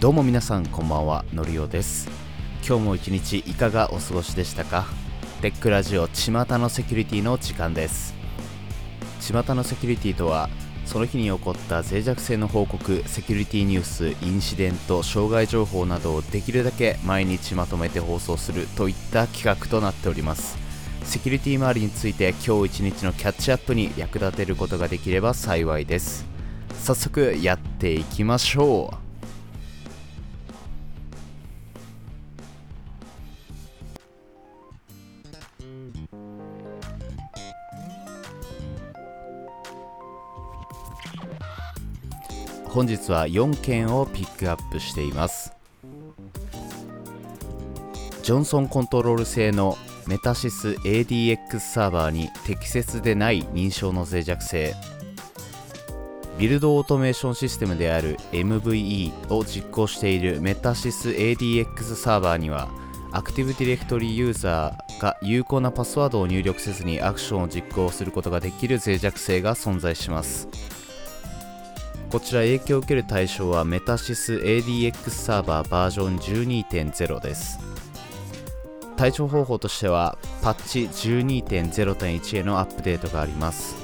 どうも皆さんこんばんはのりおです。今日も一日いかがお過ごしでしたか？テックラジオ巷のセキュリティの時間です。巷のセキュリティとはその日に起こった脆弱性の報告セキュリティニュースインシデント障害情報などをできるだけ毎日まとめて放送するといった企画となっております。セキュリティ周りについて今日一日のキャッチアップに役立てることができれば幸いです。早速やっていきましょう。本日は4件をピックアップしています。ジョンソンコントロール製のメタシス ADX サーバーに適切でない認証の脆弱性。ビルドオートメーションシステムである MVE を実行しているメタシス ADX サーバーにはアクティブディレクトリユーザーが有効なパスワードを入力せずにアクションを実行することができる脆弱性が存在します。こちら影響を受ける対象はメタシス ADX サーバーバージョン12.0です。対処方法としてはパッチ12.0.1へのアップデートがあります。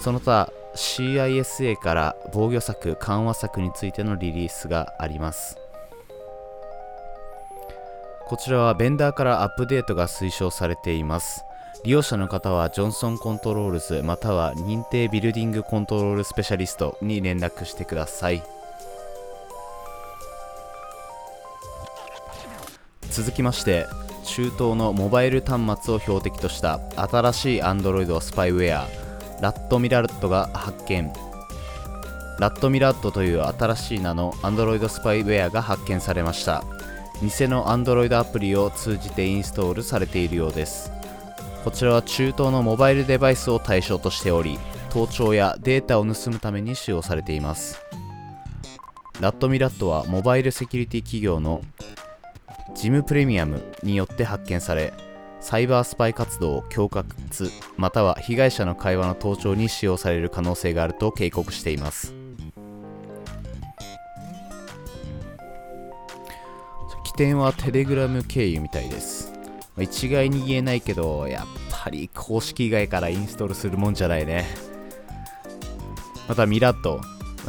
その他 CISA から防御策緩和策についてのリリースがあります。こちらはベンダーからアップデートが推奨されています。利用者の方はジョンソンコントロールズまたは認定ビルディングコントロールスペシャリストに連絡してください。続きまして中東のモバイル端末を標的とした新しい Android スパイウェアラットミラットが発見。ラットミラットという新しい名の Android スパイウェアが発見されました。偽の Android アプリを通じてインストールされているようです。こちらは中東のモバイルデバイスを対象としており盗聴やデータを盗むために使用されています。ラットミラットはモバイルセキュリティ企業のジムプレミアムによって発見されサイバースパイ活動を恐喝または被害者の会話の盗聴に使用される可能性があると警告しています。起点はテレグラム経由みたいです。一概に言えないけどやっぱり公式以外からインストールするもんじゃないね。またミラッド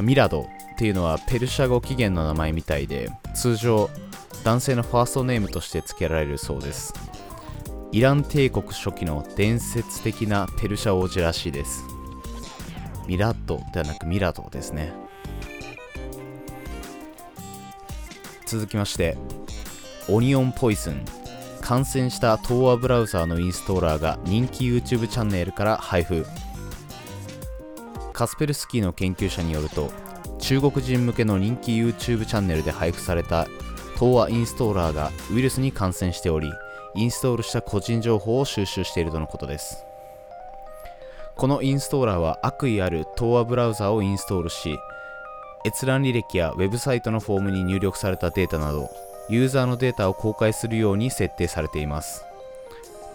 ミラドっていうのはペルシャ語起源の名前みたいで通常男性のファーストネームとして付けられるそうです。イラン帝国初期の伝説的なペルシャ王子らしいです。ミラッドではなくミラドですね。続きましてオニオンポイズン。感染した東亜ブラウザーのインストーラーが人気 YouTube チャンネルから配布。カスペルスキーの研究者によると中国人向けの人気 YouTube チャンネルで配布された東亜インストーラーがウイルスに感染しておりインストールした個人情報を収集しているとのことです。このインストーラーは悪意ある東亜ブラウザをインストールし閲覧履歴やウェブサイトのフォームに入力されたデータなどユーザーのデータを公開するように設定されています。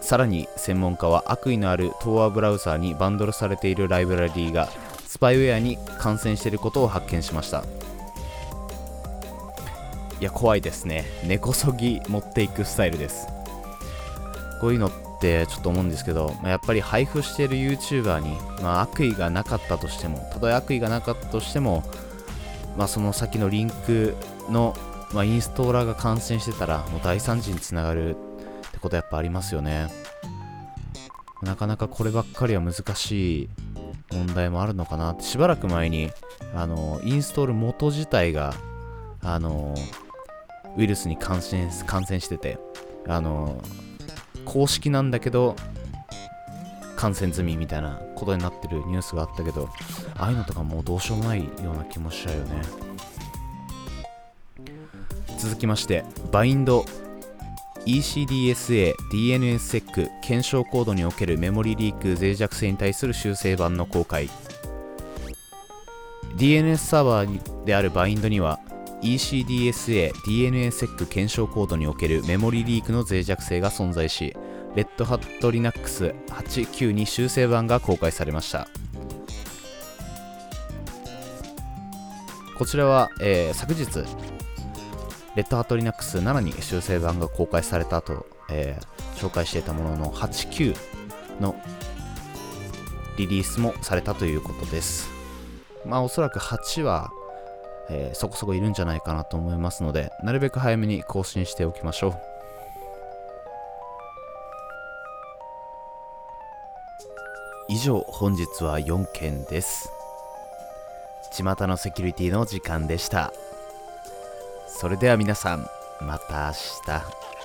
さらに専門家は悪意のある Tor ブラウザーにバンドルされているライブラリーがスパイウェアに感染していることを発見しました。いや怖いですね。根こそぎ持っていくスタイルです。こういうのってちょっと思うんですけど、ま、やっぱり配布している YouTuber に、まあ、悪意がなかったとしてもたとえ悪意がなかったとしても、まあ、その先のリンクのまあ、インストーラーが感染してたらもう大惨事につながるってことやっぱありますよね。なかなかこればっかりは難しい問題もあるのかなって。しばらく前にあのインストール元自体があのウイルスに感染感染しててあの公式なんだけど感染済みみたいなことになってるニュースがあったけどああいうのとかもうどうしようもないような気もしちゃうよね。続きましてバインド ECDSA DNSSEC 検証コードにおけるメモリリーク脆弱性に対する修正版の公開。DNS サーバーであるバインドには ECDSA DNSSEC 検証コードにおけるメモリリークの脆弱性が存在し Red Hat Linux 89に修正版が公開されました。こちらは、えー昨日レッドハットリナックス7に修正版が公開されたと、えー紹介していたものの89のリリースもされたということです。まあおそらく8は、えーそこそこいるんじゃないかなと思いますのでなるべく早めに更新しておきましょう。以上本日は4件です。巷のセキュリティの時間でした。それでは皆さんまた明日。